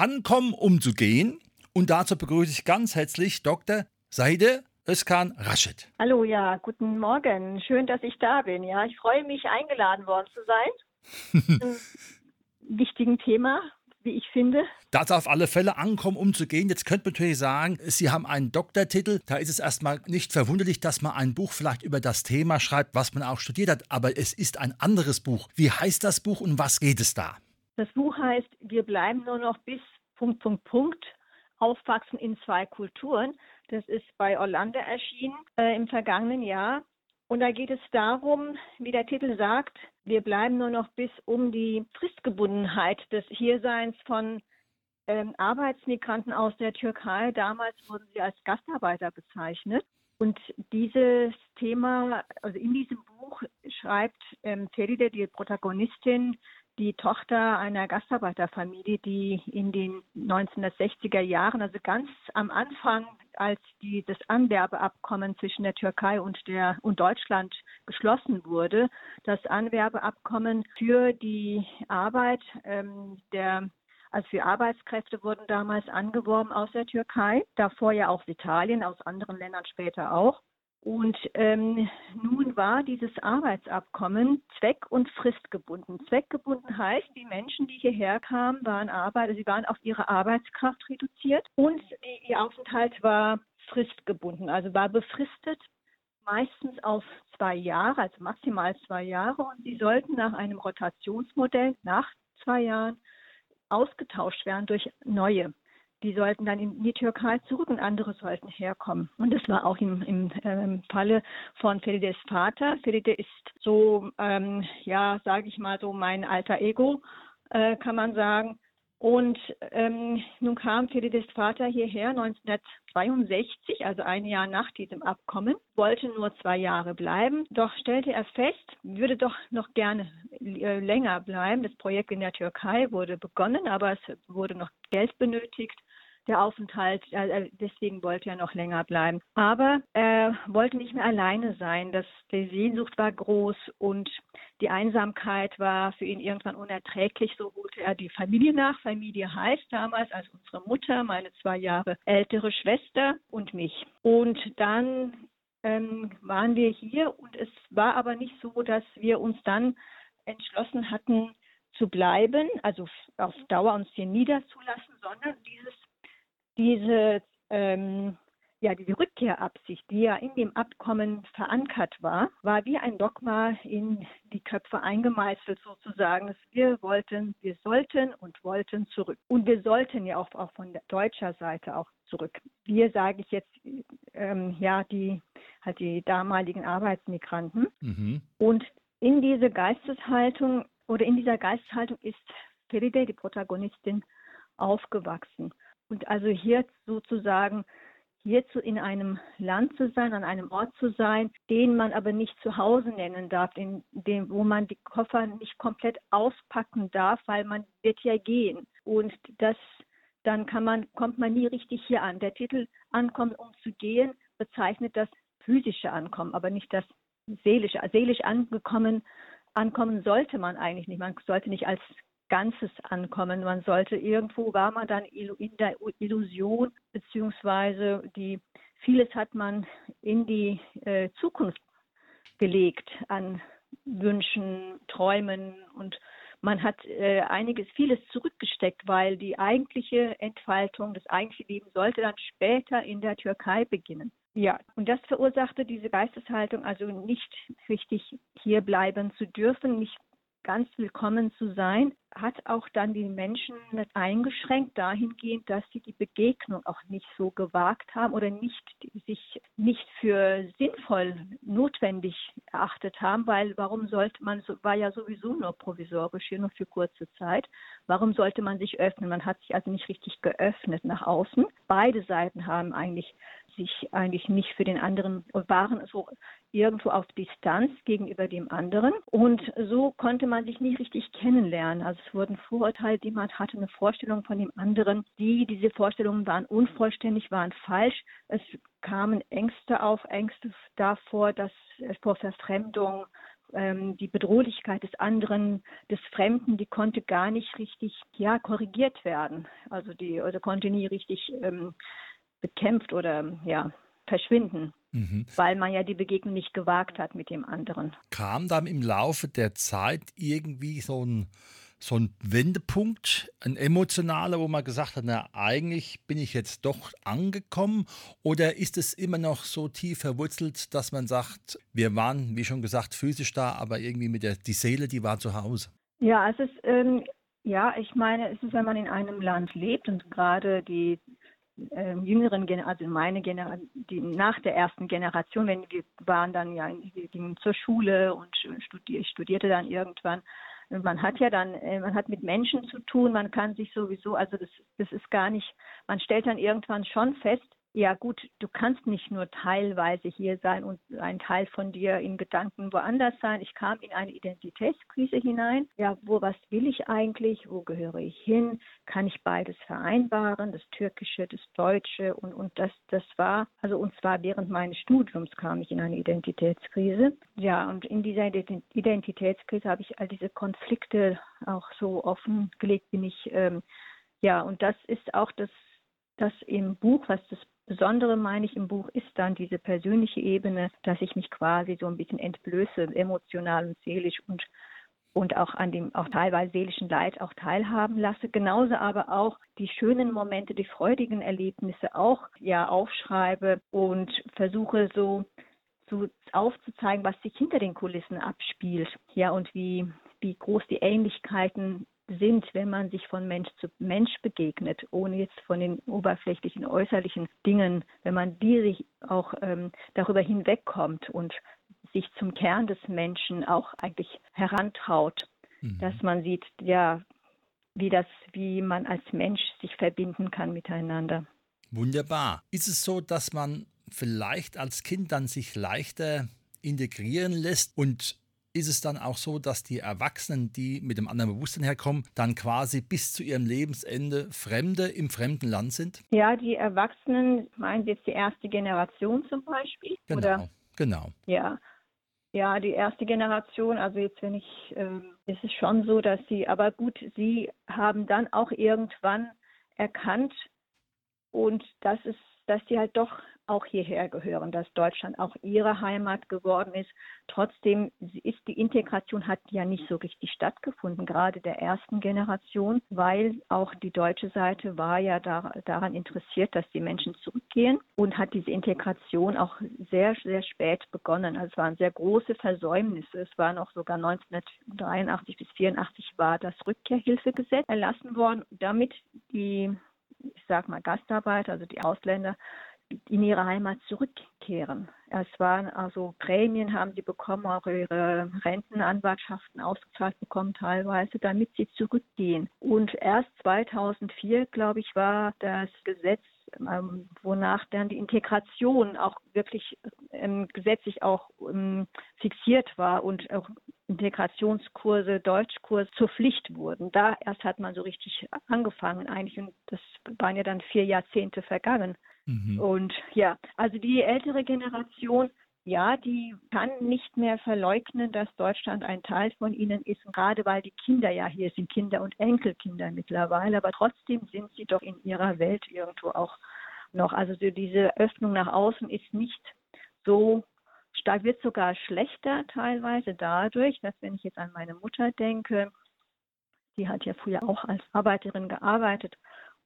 Ankommen, um zu gehen. Und dazu begrüße ich ganz herzlich Dr. Seide Özkan Raschid. Hallo, ja, guten Morgen. Schön, dass ich da bin. Ja, ich freue mich, eingeladen worden zu sein. wichtigen Thema, wie ich finde. Das auf alle Fälle ankommen, um zu gehen. Jetzt könnte man natürlich sagen, Sie haben einen Doktortitel. Da ist es erstmal nicht verwunderlich, dass man ein Buch vielleicht über das Thema schreibt, was man auch studiert hat. Aber es ist ein anderes Buch. Wie heißt das Buch und was geht es da? Das Buch heißt Wir bleiben nur noch bis Punkt, Punkt, Punkt. Aufwachsen in zwei Kulturen. Das ist bei Orlando erschienen äh, im vergangenen Jahr. Und da geht es darum, wie der Titel sagt, wir bleiben nur noch bis um die Fristgebundenheit des Hierseins von ähm, Arbeitsmigranten aus der Türkei. Damals wurden sie als Gastarbeiter bezeichnet. Und dieses Thema, also in diesem Buch schreibt ähm, Feride, die Protagonistin, die Tochter einer Gastarbeiterfamilie, die in den 1960er Jahren, also ganz am Anfang, als die, das Anwerbeabkommen zwischen der Türkei und, der, und Deutschland geschlossen wurde, das Anwerbeabkommen für die Arbeit ähm, der also für Arbeitskräfte wurden damals angeworben aus der Türkei, davor ja auch Italien, aus anderen Ländern später auch. Und ähm, nun war dieses Arbeitsabkommen zweck- und fristgebunden. Zweckgebunden heißt, die Menschen, die hierher kamen, waren Arbeiter, sie waren auf ihre Arbeitskraft reduziert und ihr Aufenthalt war fristgebunden, also war befristet, meistens auf zwei Jahre, also maximal zwei Jahre. Und sie sollten nach einem Rotationsmodell nach zwei Jahren ausgetauscht werden durch neue die sollten dann in die Türkei zurück und andere sollten herkommen. Und das war auch im, im ähm, Falle von Ferides Vater. Feride ist so, ähm, ja, sage ich mal so mein alter Ego, äh, kann man sagen. Und ähm, nun kam Ferides Vater hierher 1962, also ein Jahr nach diesem Abkommen, wollte nur zwei Jahre bleiben. Doch stellte er fest, würde doch noch gerne äh, länger bleiben. Das Projekt in der Türkei wurde begonnen, aber es wurde noch Geld benötigt der Aufenthalt. Äh, deswegen wollte er noch länger bleiben. Aber er wollte nicht mehr alleine sein. Das, die Sehnsucht war groß und die Einsamkeit war für ihn irgendwann unerträglich. So holte er die Familie nach. Familie heißt damals als unsere Mutter, meine zwei Jahre ältere Schwester und mich. Und dann ähm, waren wir hier und es war aber nicht so, dass wir uns dann entschlossen hatten, zu bleiben, also auf Dauer uns hier niederzulassen, sondern dieses diese, ähm, ja, diese Rückkehrabsicht, die ja in dem Abkommen verankert war, war wie ein Dogma in die Köpfe eingemeißelt sozusagen. Wir wollten, wir sollten und wollten zurück. Und wir sollten ja auch, auch von deutscher Seite auch zurück. Wir sage ich jetzt, ähm, ja, die, halt die damaligen Arbeitsmigranten. Mhm. Und in diese Geisteshaltung oder in dieser Geisteshaltung ist Feride, die Protagonistin, aufgewachsen. Und also hier sozusagen hierzu in einem Land zu sein, an einem Ort zu sein, den man aber nicht zu Hause nennen darf, in dem, wo man die Koffer nicht komplett auspacken darf, weil man wird ja gehen. Und das, dann kann man, kommt man nie richtig hier an. Der Titel Ankommen, um zu gehen, bezeichnet das physische Ankommen, aber nicht das seelische. Seelisch angekommen, ankommen sollte man eigentlich nicht. Man sollte nicht als Ganzes ankommen. Man sollte irgendwo war man dann in der Illusion, beziehungsweise die vieles hat man in die äh, Zukunft gelegt an Wünschen, Träumen und man hat äh, einiges, vieles zurückgesteckt, weil die eigentliche Entfaltung, das eigentliche Leben sollte dann später in der Türkei beginnen. Ja, und das verursachte diese Geisteshaltung, also nicht richtig hier bleiben zu dürfen, nicht ganz willkommen zu sein, hat auch dann die Menschen eingeschränkt dahingehend, dass sie die Begegnung auch nicht so gewagt haben oder nicht sich nicht für sinnvoll notwendig erachtet haben, weil warum sollte man war ja sowieso nur provisorisch hier nur für kurze Zeit. Warum sollte man sich öffnen? Man hat sich also nicht richtig geöffnet nach außen. Beide Seiten haben eigentlich sich eigentlich nicht für den anderen waren so irgendwo auf Distanz gegenüber dem anderen und so konnte man sich nicht richtig kennenlernen. Also es wurden Vorurteile, die man hatte, eine Vorstellung von dem anderen, die diese Vorstellungen waren unvollständig, waren falsch. Es kamen Ängste auf, Ängste davor, dass vor Verfremdung ähm, die Bedrohlichkeit des anderen, des Fremden, die konnte gar nicht richtig ja korrigiert werden. Also die oder konnte nie richtig ähm, bekämpft oder ja verschwinden, mhm. weil man ja die Begegnung nicht gewagt hat mit dem anderen. Kam dann im Laufe der Zeit irgendwie so ein, so ein Wendepunkt, ein emotionaler, wo man gesagt hat, na eigentlich bin ich jetzt doch angekommen oder ist es immer noch so tief verwurzelt, dass man sagt, wir waren, wie schon gesagt, physisch da, aber irgendwie mit der die Seele, die war zu Hause? Ja, es ist ähm, ja, ich meine, es ist, wenn man in einem Land lebt und gerade die äh, jüngeren Generation, also meine Generation, die nach der ersten Generation, wenn wir waren dann ja, wir gingen zur Schule und studier, ich studierte dann irgendwann. Man hat ja dann, äh, man hat mit Menschen zu tun, man kann sich sowieso, also das, das ist gar nicht, man stellt dann irgendwann schon fest, ja gut, du kannst nicht nur teilweise hier sein und ein Teil von dir in Gedanken woanders sein. Ich kam in eine Identitätskrise hinein. Ja, wo was will ich eigentlich? Wo gehöre ich hin? Kann ich beides vereinbaren? Das Türkische, das Deutsche und, und das, das war, also und zwar während meines Studiums kam ich in eine Identitätskrise. Ja, und in dieser Identitätskrise habe ich all diese Konflikte auch so offengelegt, bin ich, ähm, ja, und das ist auch das das im Buch, was das Besondere meine ich im Buch ist dann diese persönliche Ebene, dass ich mich quasi so ein bisschen entblöße, emotional und seelisch und und auch an dem auch teilweise seelischen Leid auch teilhaben lasse. Genauso aber auch die schönen Momente, die freudigen Erlebnisse auch ja aufschreibe und versuche so so aufzuzeigen, was sich hinter den Kulissen abspielt. Ja, und wie, wie groß die Ähnlichkeiten sind, wenn man sich von Mensch zu Mensch begegnet, ohne jetzt von den oberflächlichen äußerlichen Dingen, wenn man die sich auch ähm, darüber hinwegkommt und sich zum Kern des Menschen auch eigentlich herantraut, mhm. dass man sieht, ja, wie das, wie man als Mensch sich verbinden kann miteinander. Wunderbar. Ist es so, dass man vielleicht als Kind dann sich leichter integrieren lässt und ist es dann auch so, dass die Erwachsenen, die mit dem anderen Bewusstsein herkommen, dann quasi bis zu ihrem Lebensende Fremde im fremden Land sind? Ja, die Erwachsenen, meinen Sie jetzt die erste Generation zum Beispiel? Genau, Oder? genau. Ja. Ja, die erste Generation, also jetzt wenn ich, ähm, ist es schon so, dass sie, aber gut, sie haben dann auch irgendwann erkannt und das ist, dass sie halt doch auch hierher gehören, dass Deutschland auch ihre Heimat geworden ist. Trotzdem ist die Integration hat ja nicht so richtig stattgefunden, gerade der ersten Generation, weil auch die deutsche Seite war ja da, daran interessiert, dass die Menschen zurückgehen und hat diese Integration auch sehr, sehr spät begonnen. Also es waren sehr große Versäumnisse. Es war noch sogar 1983 bis 84 war das Rückkehrhilfegesetz erlassen worden, damit die ich sag mal Gastarbeiter, also die Ausländer, in ihre Heimat zurückkehren. Es waren also Prämien haben sie bekommen, auch ihre Rentenanwartschaften ausgezahlt bekommen teilweise, damit sie zurückgehen. Und erst 2004, glaube ich, war das Gesetz ähm, wonach dann die Integration auch wirklich ähm, gesetzlich auch ähm, fixiert war und auch Integrationskurse, Deutschkurs zur Pflicht wurden. Da erst hat man so richtig angefangen eigentlich und das waren ja dann vier Jahrzehnte vergangen. Mhm. Und ja, also die ältere Generation, ja, die kann nicht mehr verleugnen, dass Deutschland ein Teil von ihnen ist, gerade weil die Kinder ja hier sind, Kinder und Enkelkinder mittlerweile, aber trotzdem sind sie doch in ihrer Welt irgendwo auch noch. Also diese Öffnung nach außen ist nicht so stark, wird sogar schlechter teilweise dadurch, dass wenn ich jetzt an meine Mutter denke, die hat ja früher auch als Arbeiterin gearbeitet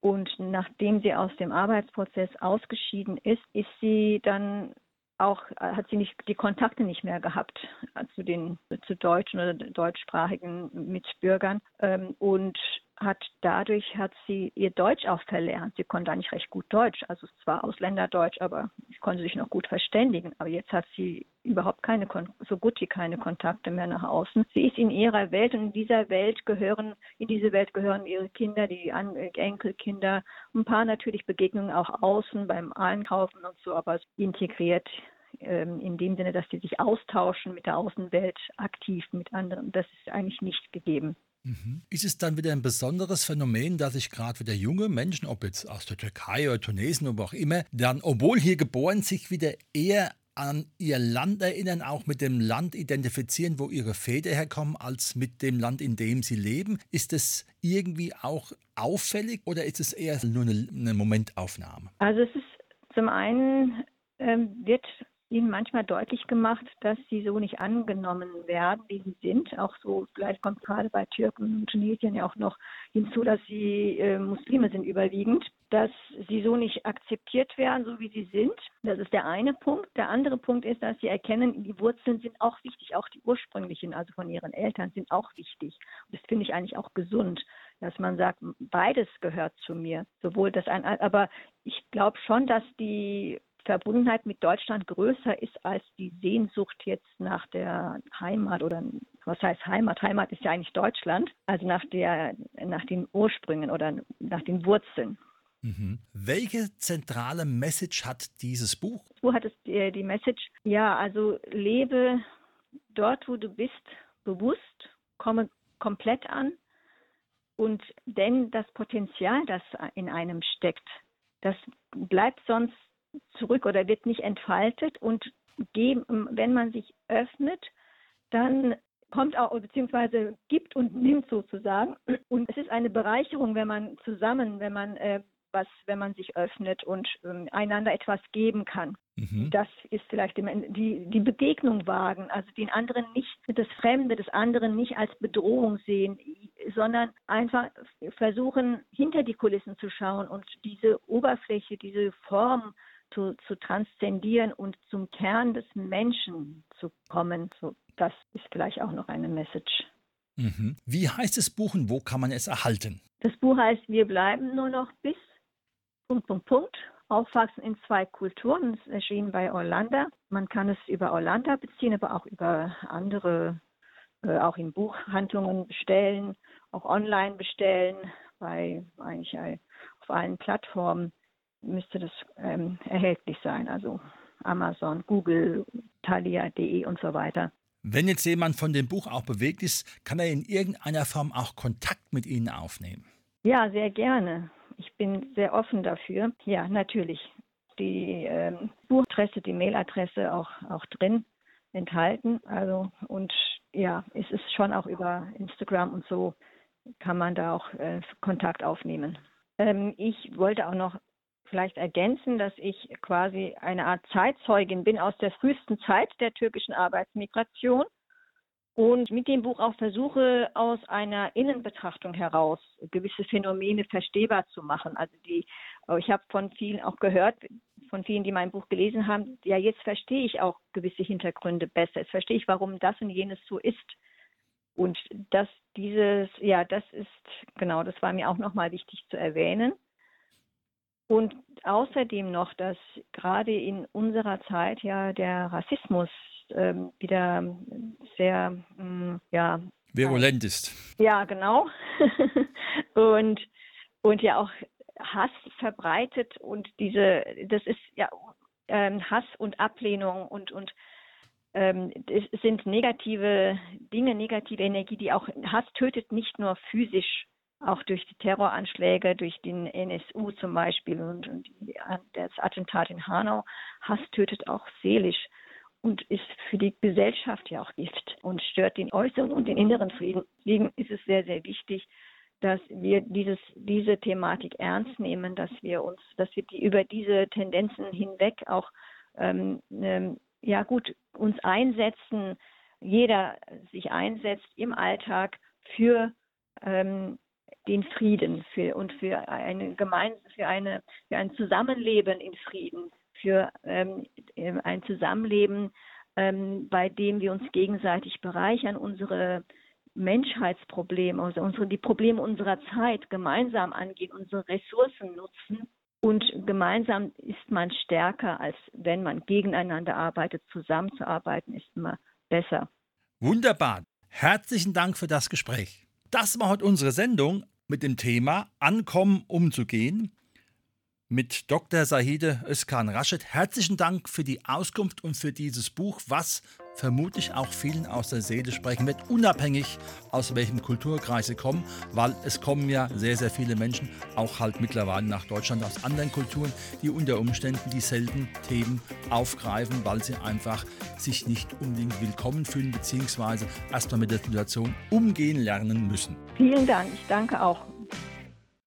und nachdem sie aus dem Arbeitsprozess ausgeschieden ist, ist sie dann auch hat sie nicht die Kontakte nicht mehr gehabt äh, zu den zu deutschen oder deutschsprachigen Mitbürgern. Ähm, und hat dadurch hat sie ihr Deutsch auch verlernt. Sie konnte eigentlich recht gut Deutsch, also zwar Ausländerdeutsch, aber sie konnte sich noch gut verständigen. Aber jetzt hat sie überhaupt keine so gut wie keine Kontakte mehr nach außen. Sie ist in ihrer Welt und in dieser Welt gehören in diese Welt gehören ihre Kinder, die Enkelkinder, ein paar natürlich Begegnungen auch außen beim Einkaufen und so, aber integriert ähm, in dem Sinne, dass sie sich austauschen mit der Außenwelt aktiv mit anderen. Das ist eigentlich nicht gegeben. Mhm. Ist es dann wieder ein besonderes Phänomen, dass sich gerade wieder junge Menschen, ob jetzt aus der Türkei oder Tunesien oder auch immer, dann, obwohl hier geboren, sich wieder eher an ihr Land erinnern, auch mit dem Land identifizieren, wo ihre Väter herkommen, als mit dem Land, in dem sie leben? Ist es irgendwie auch auffällig oder ist es eher nur eine, eine Momentaufnahme? Also es ist zum einen ähm, wird ihnen manchmal deutlich gemacht, dass sie so nicht angenommen werden, wie sie sind. Auch so, vielleicht kommt gerade bei Türken und Tunesien ja auch noch hinzu, dass sie äh, Muslime sind überwiegend, dass sie so nicht akzeptiert werden, so wie sie sind. Das ist der eine Punkt. Der andere Punkt ist, dass sie erkennen, die Wurzeln sind auch wichtig, auch die ursprünglichen, also von ihren Eltern, sind auch wichtig. Und das finde ich eigentlich auch gesund dass man sagt, beides gehört zu mir. Sowohl das ein, aber ich glaube schon, dass die Verbundenheit mit Deutschland größer ist als die Sehnsucht jetzt nach der Heimat oder was heißt Heimat? Heimat ist ja eigentlich Deutschland, also nach der, nach den Ursprüngen oder nach den Wurzeln. Mhm. Welche zentrale Message hat dieses Buch? Das Buch hat es, die, die Message, ja, also lebe dort, wo du bist, bewusst, komme komplett an und denn das Potenzial, das in einem steckt, das bleibt sonst zurück oder wird nicht entfaltet und wenn man sich öffnet, dann kommt auch, beziehungsweise gibt und nimmt sozusagen. Und es ist eine Bereicherung, wenn man zusammen, wenn man äh, was, wenn man sich öffnet und ähm, einander etwas geben kann. Mhm. Das ist vielleicht die, die Begegnung wagen, also den anderen nicht, das Fremde des anderen nicht als Bedrohung sehen, sondern einfach versuchen, hinter die Kulissen zu schauen und diese Oberfläche, diese Form zu, zu transzendieren und zum Kern des Menschen zu kommen. So, das ist vielleicht auch noch eine Message. Mhm. Wie heißt das Buch und wo kann man es erhalten? Das Buch heißt Wir bleiben nur noch bis Punkt, Punkt, Punkt. Aufwachsen in zwei Kulturen. Es erschien bei Orlando. Man kann es über Orlando beziehen, aber auch über andere, äh, auch in Buchhandlungen bestellen, auch online bestellen, bei eigentlich auf allen Plattformen müsste das ähm, erhältlich sein. Also Amazon, Google, Thalia.de und so weiter. Wenn jetzt jemand von dem Buch auch bewegt ist, kann er in irgendeiner Form auch Kontakt mit Ihnen aufnehmen? Ja, sehr gerne. Ich bin sehr offen dafür. Ja, natürlich. Die ähm, Buchadresse, die Mailadresse auch, auch drin enthalten. Also und ja, es ist schon auch über Instagram und so kann man da auch äh, Kontakt aufnehmen. Ähm, ich wollte auch noch vielleicht ergänzen, dass ich quasi eine Art Zeitzeugin bin aus der frühesten Zeit der türkischen Arbeitsmigration und mit dem Buch auch versuche, aus einer Innenbetrachtung heraus gewisse Phänomene verstehbar zu machen. Also die, ich habe von vielen auch gehört, von vielen, die mein Buch gelesen haben, ja, jetzt verstehe ich auch gewisse Hintergründe besser. Jetzt verstehe ich, warum das und jenes so ist. Und das, dieses, ja, das ist, genau, das war mir auch nochmal wichtig zu erwähnen. Und außerdem noch, dass gerade in unserer Zeit ja der Rassismus ähm, wieder sehr, ähm, ja. Virulent ist. Ja, genau. und, und ja auch Hass verbreitet und diese, das ist ja ähm, Hass und Ablehnung und, und ähm, es sind negative Dinge, negative Energie, die auch Hass tötet nicht nur physisch auch durch die Terroranschläge, durch den NSU zum Beispiel und, und das Attentat in Hanau. Hass tötet auch seelisch und ist für die Gesellschaft ja auch Gift und stört den äußeren und den inneren Frieden. Deswegen ist es sehr, sehr wichtig, dass wir dieses, diese Thematik ernst nehmen, dass wir uns, dass wir die über diese Tendenzen hinweg auch ähm, ähm, ja gut uns einsetzen, jeder sich einsetzt im Alltag für ähm, den Frieden für, und für eine Gemein für eine für ein Zusammenleben in Frieden, für ähm, äh, ein Zusammenleben, ähm, bei dem wir uns gegenseitig bereichern, unsere Menschheitsprobleme, also unsere, die Probleme unserer Zeit gemeinsam angehen, unsere Ressourcen nutzen. Und gemeinsam ist man stärker, als wenn man gegeneinander arbeitet. Zusammenzuarbeiten ist immer besser. Wunderbar. Herzlichen Dank für das Gespräch. Das war heute unsere Sendung mit dem Thema Ankommen umzugehen mit Dr. Sahide Özkan Raschid. Herzlichen Dank für die Auskunft und für dieses Buch, was vermutlich auch vielen aus der Seele sprechen wird, unabhängig aus welchem Kulturkreis sie kommen, weil es kommen ja sehr, sehr viele Menschen, auch halt mittlerweile nach Deutschland aus anderen Kulturen, die unter Umständen dieselben Themen aufgreifen, weil sie einfach sich nicht unbedingt willkommen fühlen, beziehungsweise erstmal mit der Situation umgehen lernen müssen. Vielen Dank, ich danke auch.